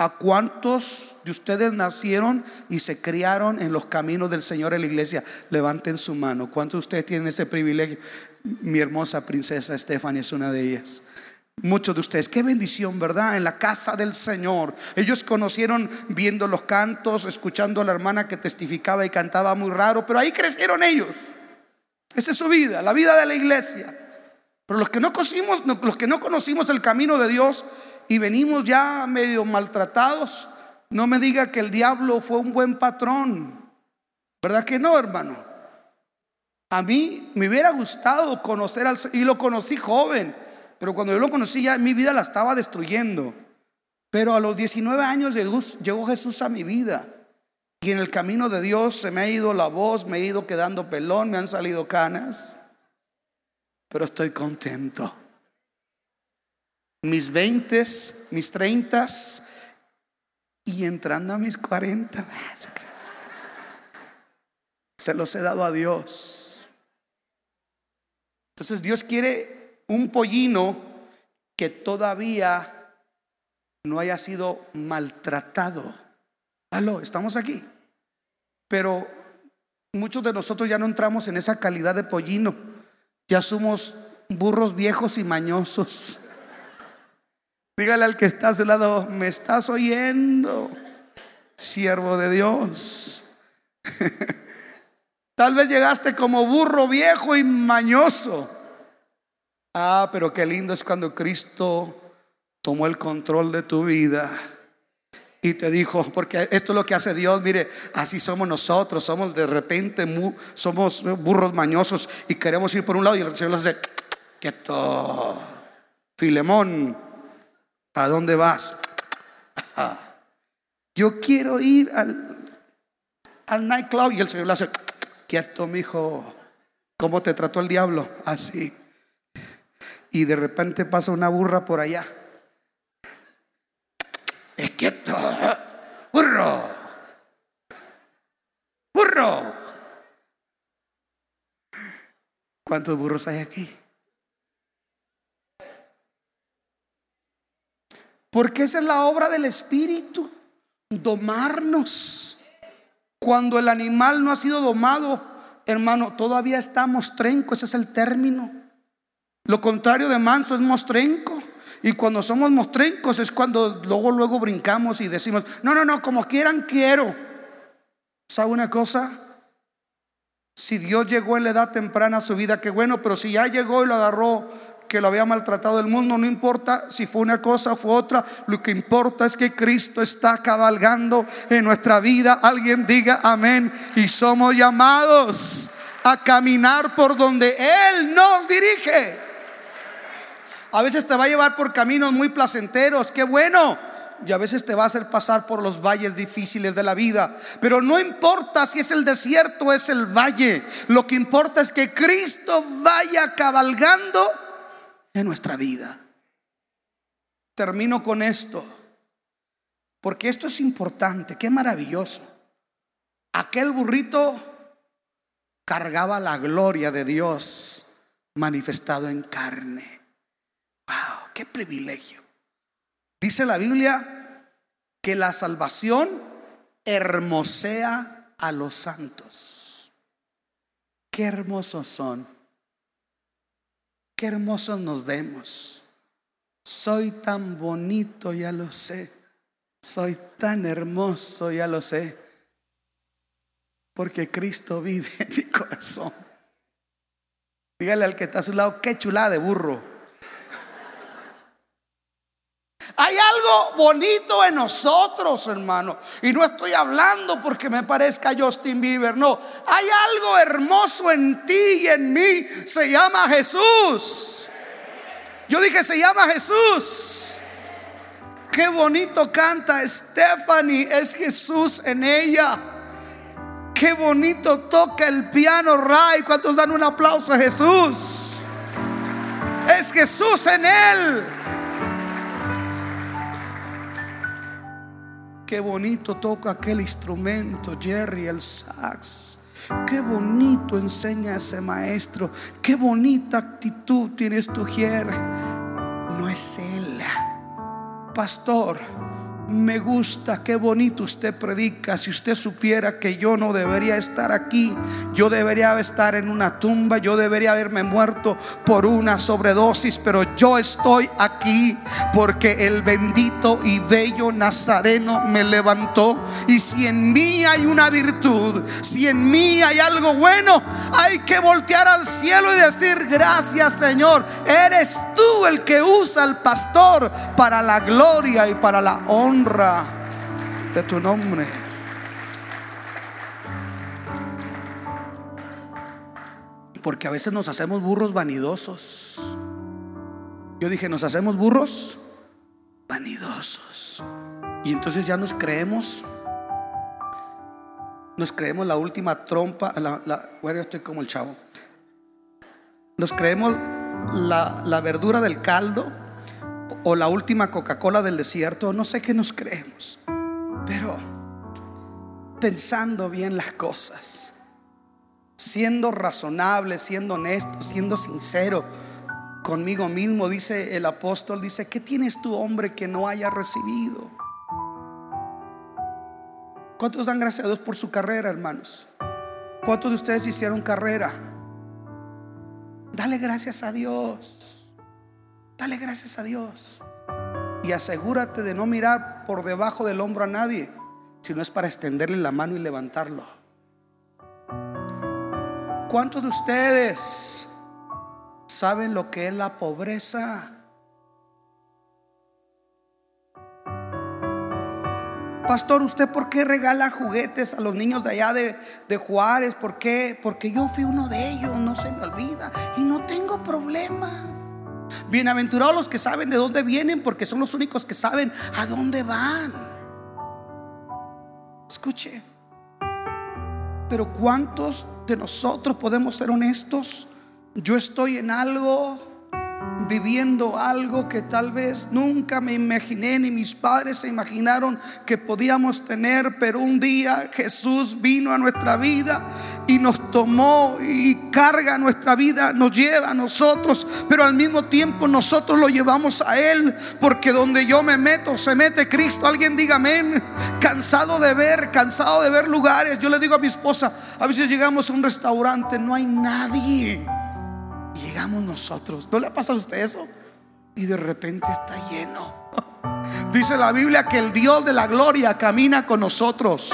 ¿A cuántos de ustedes nacieron y se criaron en los caminos del Señor en la iglesia? Levanten su mano. ¿Cuántos de ustedes tienen ese privilegio? Mi hermosa princesa Stephanie es una de ellas. Muchos de ustedes, qué bendición, ¿verdad? En la casa del Señor. Ellos conocieron viendo los cantos, escuchando a la hermana que testificaba y cantaba muy raro, pero ahí crecieron ellos. Esa es su vida, la vida de la iglesia. Pero los que no conocimos, los que no conocimos el camino de Dios, y venimos ya medio maltratados, no me diga que el diablo fue un buen patrón. ¿Verdad que no, hermano? A mí me hubiera gustado conocer al y lo conocí joven, pero cuando yo lo conocí ya mi vida la estaba destruyendo. Pero a los 19 años llegó, llegó Jesús a mi vida. Y en el camino de Dios se me ha ido la voz, me he ido quedando pelón, me han salido canas. Pero estoy contento mis veintes, mis treintas y entrando a mis cuarenta. Se los he dado a Dios. Entonces Dios quiere un pollino que todavía no haya sido maltratado. Aló, estamos aquí. Pero muchos de nosotros ya no entramos en esa calidad de pollino. Ya somos burros viejos y mañosos. Dígale al que está a su lado, me estás oyendo, siervo de Dios. Tal vez llegaste como burro viejo y mañoso. Ah, pero qué lindo es cuando Cristo tomó el control de tu vida y te dijo, porque esto es lo que hace Dios, mire, así somos nosotros, somos de repente, somos burros mañosos y queremos ir por un lado y el Señor nos dice, quieto, Filemón, ¿A dónde vas? Yo quiero ir al, al nightclub y el Señor le hace, quieto, mi hijo. ¿Cómo te trató el diablo? Así. Y de repente pasa una burra por allá. Es quieto. Burro. Burro. ¿Cuántos burros hay aquí? Porque esa es la obra del Espíritu, domarnos. Cuando el animal no ha sido domado, hermano, todavía está mostrenco, ese es el término. Lo contrario de manso es mostrenco. Y cuando somos mostrencos es cuando luego, luego brincamos y decimos, no, no, no, como quieran, quiero. ¿Sabe una cosa? Si Dios llegó en la edad temprana a su vida, qué bueno, pero si ya llegó y lo agarró que lo había maltratado el mundo, no importa si fue una cosa o fue otra, lo que importa es que Cristo está cabalgando en nuestra vida. Alguien diga amén y somos llamados a caminar por donde Él nos dirige. A veces te va a llevar por caminos muy placenteros, qué bueno. Y a veces te va a hacer pasar por los valles difíciles de la vida. Pero no importa si es el desierto o es el valle. Lo que importa es que Cristo vaya cabalgando en nuestra vida. Termino con esto, porque esto es importante, qué maravilloso. aquel burrito cargaba la gloria de Dios manifestado en carne. ¡Wow! ¡Qué privilegio! Dice la Biblia que la salvación hermosea a los santos. Qué hermosos son. Qué hermosos nos vemos. Soy tan bonito, ya lo sé. Soy tan hermoso, ya lo sé. Porque Cristo vive en mi corazón. Dígale al que está a su lado, qué chulada de burro. Hay algo bonito en nosotros, hermano. Y no estoy hablando porque me parezca Justin Bieber, no. Hay algo hermoso en ti y en mí. Se llama Jesús. Yo dije, se llama Jesús. Qué bonito canta Stephanie, es Jesús en ella. Qué bonito toca el piano Ray. ¿Cuántos dan un aplauso a Jesús? Es Jesús en él. Qué bonito toca aquel instrumento, Jerry, el sax. Qué bonito enseña ese maestro. Qué bonita actitud tienes tu Jerry. No es él. Pastor, me gusta, qué bonito usted predica. Si usted supiera que yo no debería estar aquí, yo debería estar en una tumba, yo debería haberme muerto por una sobredosis, pero yo estoy aquí porque el bendito y bello Nazareno me levantó. Y si en mí hay una virtud, si en mí hay algo bueno, hay que voltear al cielo y decir, gracias Señor, eres tú el que usa al pastor para la gloria y para la honra de tu nombre. Porque a veces nos hacemos burros vanidosos. Yo dije, nos hacemos burros vanidosos. Y entonces ya nos creemos. Nos creemos la última trompa. La, bueno, yo estoy como el chavo. Nos creemos la, la verdura del caldo o la última Coca-Cola del desierto, no sé qué nos creemos, pero pensando bien las cosas, siendo razonable, siendo honesto, siendo sincero conmigo mismo, dice el apóstol, dice, ¿qué tienes tu hombre que no haya recibido? ¿Cuántos dan gracias a Dios por su carrera, hermanos? ¿Cuántos de ustedes hicieron carrera? Dale gracias a Dios. Dale gracias a Dios. Y asegúrate de no mirar por debajo del hombro a nadie, sino es para extenderle la mano y levantarlo. ¿Cuántos de ustedes saben lo que es la pobreza? Pastor, ¿usted por qué regala juguetes a los niños de allá de, de, Juárez? ¿Por qué? Porque yo fui uno de ellos, no se me olvida. Y no tengo problema. Bienaventurados los que saben de dónde vienen, porque son los únicos que saben a dónde van. Escuche, pero ¿cuántos de nosotros podemos ser honestos? Yo estoy en algo viviendo algo que tal vez nunca me imaginé ni mis padres se imaginaron que podíamos tener, pero un día Jesús vino a nuestra vida y nos tomó y carga nuestra vida, nos lleva a nosotros, pero al mismo tiempo nosotros lo llevamos a Él, porque donde yo me meto se mete Cristo. Alguien diga amén. Cansado de ver, cansado de ver lugares. Yo le digo a mi esposa, a veces llegamos a un restaurante, no hay nadie llegamos nosotros. ¿No le ha pasado a usted eso? Y de repente está lleno. Dice la Biblia que el Dios de la gloria camina con nosotros.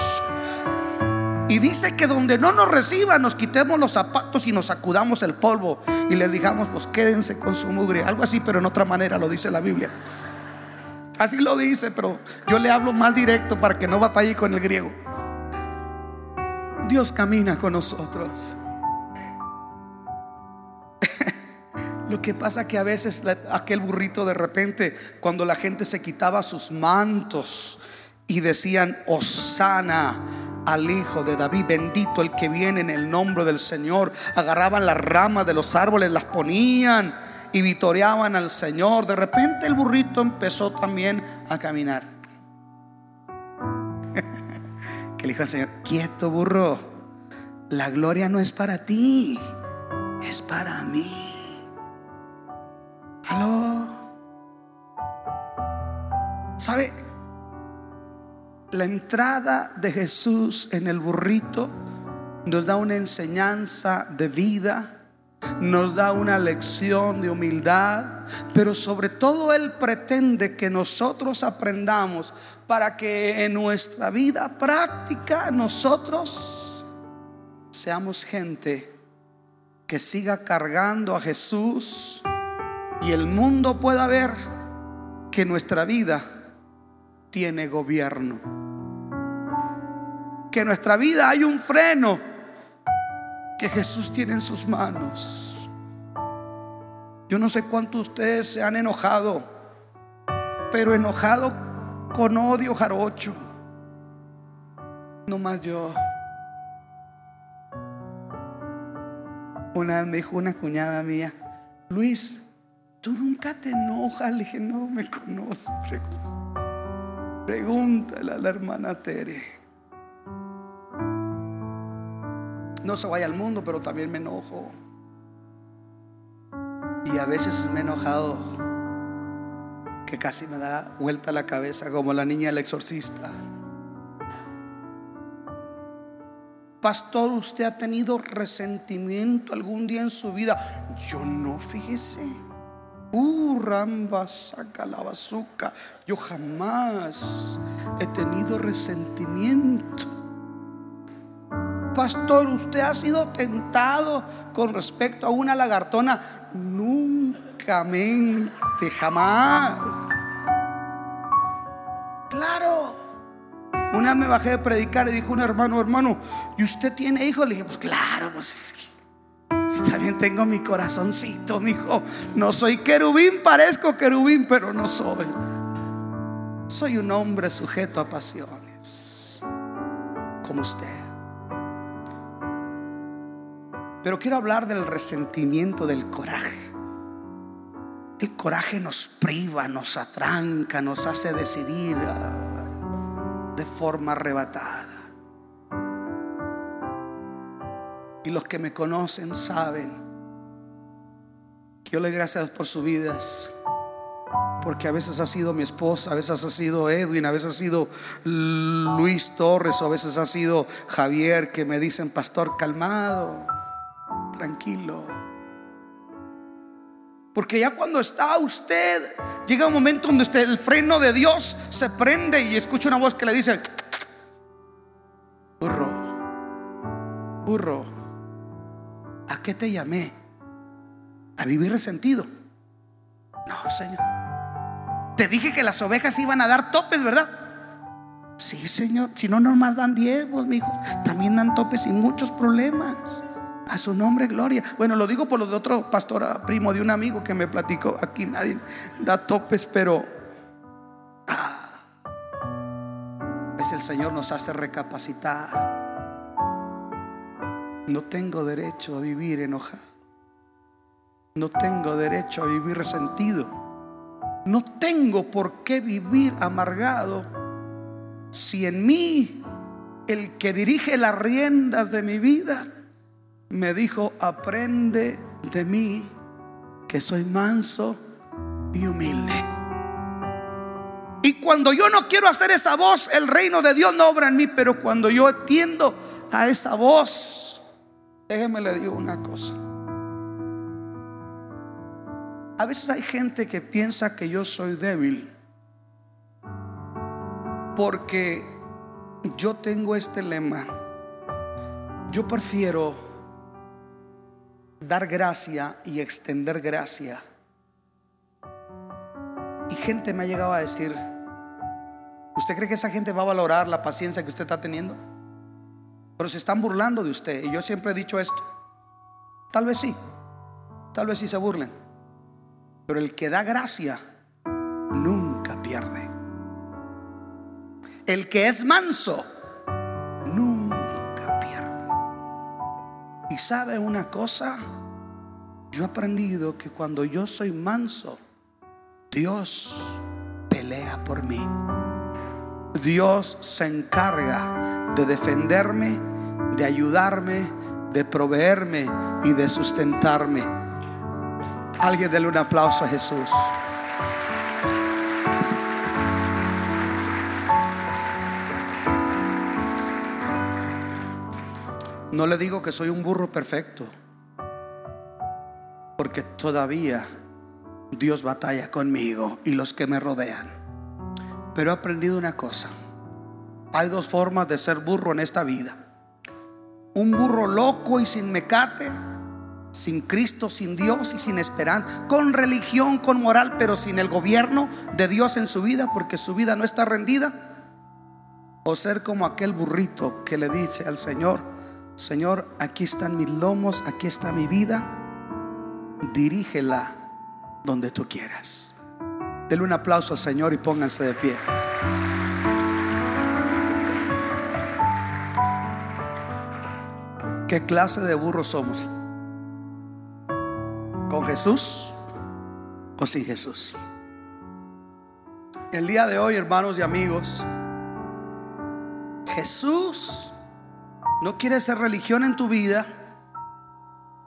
Y dice que donde no nos reciba, nos quitemos los zapatos y nos sacudamos el polvo y le digamos, pues quédense con su mugre. Algo así, pero en otra manera lo dice la Biblia. Así lo dice, pero yo le hablo más directo para que no batalle con el griego. Dios camina con nosotros. Lo que pasa que a veces aquel burrito de repente, cuando la gente se quitaba sus mantos y decían, Osana al Hijo de David, bendito el que viene en el nombre del Señor, agarraban las ramas de los árboles, las ponían y vitoreaban al Señor. De repente el burrito empezó también a caminar. que dijo el Señor, quieto burro, la gloria no es para ti, es para mí. ¿Sabe? La entrada de Jesús en el burrito nos da una enseñanza de vida nos da una lección de humildad, pero sobre todo Él pretende que nosotros aprendamos para que en nuestra vida práctica nosotros seamos gente que siga cargando a Jesús y el mundo pueda ver que nuestra vida tiene gobierno. Que en nuestra vida hay un freno que Jesús tiene en sus manos. Yo no sé cuántos de ustedes se han enojado, pero enojado con odio jarocho. No más yo. Una vez me dijo una cuñada mía, Luis, tú nunca te enojas. Le dije, no me conoces. Pregúntale a la hermana Tere. no se vaya al mundo, pero también me enojo. Y a veces me he enojado que casi me da vuelta la cabeza como la niña del exorcista. Pastor, ¿usted ha tenido resentimiento algún día en su vida? Yo no, fíjese. Uh, ramba, saca la bazuca. Yo jamás he tenido resentimiento. Pastor, usted ha sido tentado con respecto a una lagartona. Nunca mente, jamás. Claro. Una me bajé de predicar y dijo un hermano, hermano, ¿y usted tiene hijos? Le dije, pues claro, pues también tengo mi corazoncito, mi hijo. No soy querubín, parezco querubín, pero no soy. Soy un hombre sujeto a pasiones, como usted. Pero quiero hablar del resentimiento, del coraje. El coraje nos priva, nos atranca, nos hace decidir ah, de forma arrebatada. Y los que me conocen saben que yo le doy gracias por sus vidas. Porque a veces ha sido mi esposa, a veces ha sido Edwin, a veces ha sido Luis Torres, o a veces ha sido Javier, que me dicen, pastor, calmado tranquilo. Porque ya cuando está usted, llega un momento donde usted, el freno de Dios se prende y escucha una voz que le dice, burro, burro, ¿a qué te llamé? ¿A vivir resentido? No, Señor. Te dije que las ovejas iban a dar topes, ¿verdad? Sí, Señor. Si no, nomás dan diezmos, mi hijo. También dan topes y muchos problemas. A su nombre, gloria. Bueno, lo digo por lo de otro pastor, primo de un amigo que me platicó. Aquí nadie da topes, pero ah, es el Señor nos hace recapacitar. No tengo derecho a vivir enojado. No tengo derecho a vivir resentido. No tengo por qué vivir amargado si en mí el que dirige las riendas de mi vida me dijo, aprende de mí, que soy manso y humilde. Y cuando yo no quiero hacer esa voz, el reino de Dios no obra en mí, pero cuando yo atiendo a esa voz, déjeme le digo una cosa. A veces hay gente que piensa que yo soy débil porque yo tengo este lema. Yo prefiero dar gracia y extender gracia. Y gente me ha llegado a decir, ¿usted cree que esa gente va a valorar la paciencia que usted está teniendo? Pero se están burlando de usted. Y yo siempre he dicho esto. Tal vez sí, tal vez sí se burlen. Pero el que da gracia nunca pierde. El que es manso Y sabe una cosa, yo he aprendido que cuando yo soy manso, Dios pelea por mí. Dios se encarga de defenderme, de ayudarme, de proveerme y de sustentarme. Alguien dele un aplauso a Jesús. No le digo que soy un burro perfecto, porque todavía Dios batalla conmigo y los que me rodean. Pero he aprendido una cosa. Hay dos formas de ser burro en esta vida. Un burro loco y sin mecate, sin Cristo, sin Dios y sin esperanza, con religión, con moral, pero sin el gobierno de Dios en su vida, porque su vida no está rendida. O ser como aquel burrito que le dice al Señor, Señor, aquí están mis lomos, aquí está mi vida, dirígela donde tú quieras. Dele un aplauso al Señor y pónganse de pie. ¿Qué clase de burros somos? ¿Con Jesús o sin Jesús? El día de hoy, hermanos y amigos, Jesús no quiere ser religión en tu vida.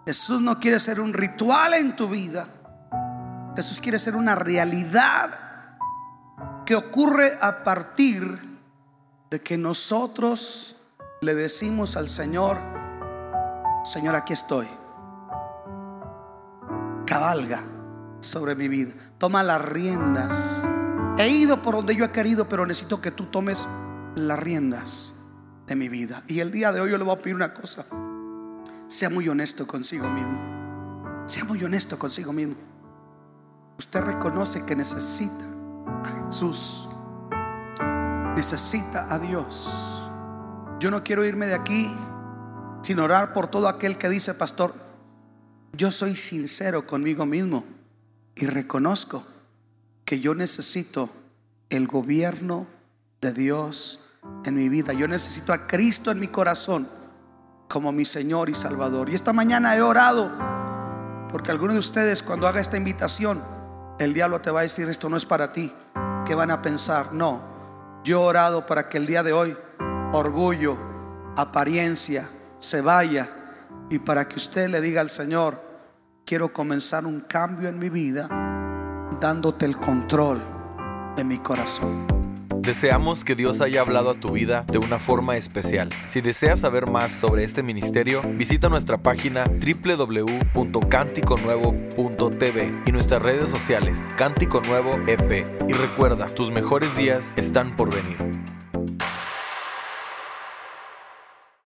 Jesús no quiere ser un ritual en tu vida. Jesús quiere ser una realidad que ocurre a partir de que nosotros le decimos al Señor, Señor, aquí estoy. Cabalga sobre mi vida. Toma las riendas. He ido por donde yo he querido, pero necesito que tú tomes las riendas de mi vida. Y el día de hoy yo le voy a pedir una cosa. Sea muy honesto consigo mismo. Sea muy honesto consigo mismo. Usted reconoce que necesita a Jesús. Necesita a Dios. Yo no quiero irme de aquí sin orar por todo aquel que dice, pastor, yo soy sincero conmigo mismo y reconozco que yo necesito el gobierno de Dios en mi vida. Yo necesito a Cristo en mi corazón como mi Señor y Salvador. Y esta mañana he orado porque algunos de ustedes cuando haga esta invitación, el diablo te va a decir esto no es para ti. ¿Qué van a pensar? No. Yo he orado para que el día de hoy orgullo, apariencia se vaya y para que usted le diga al Señor, quiero comenzar un cambio en mi vida dándote el control de mi corazón. Deseamos que Dios haya hablado a tu vida de una forma especial. Si deseas saber más sobre este ministerio, visita nuestra página www.canticonuevo.tv y nuestras redes sociales Cántico Nuevo EP. Y recuerda, tus mejores días están por venir.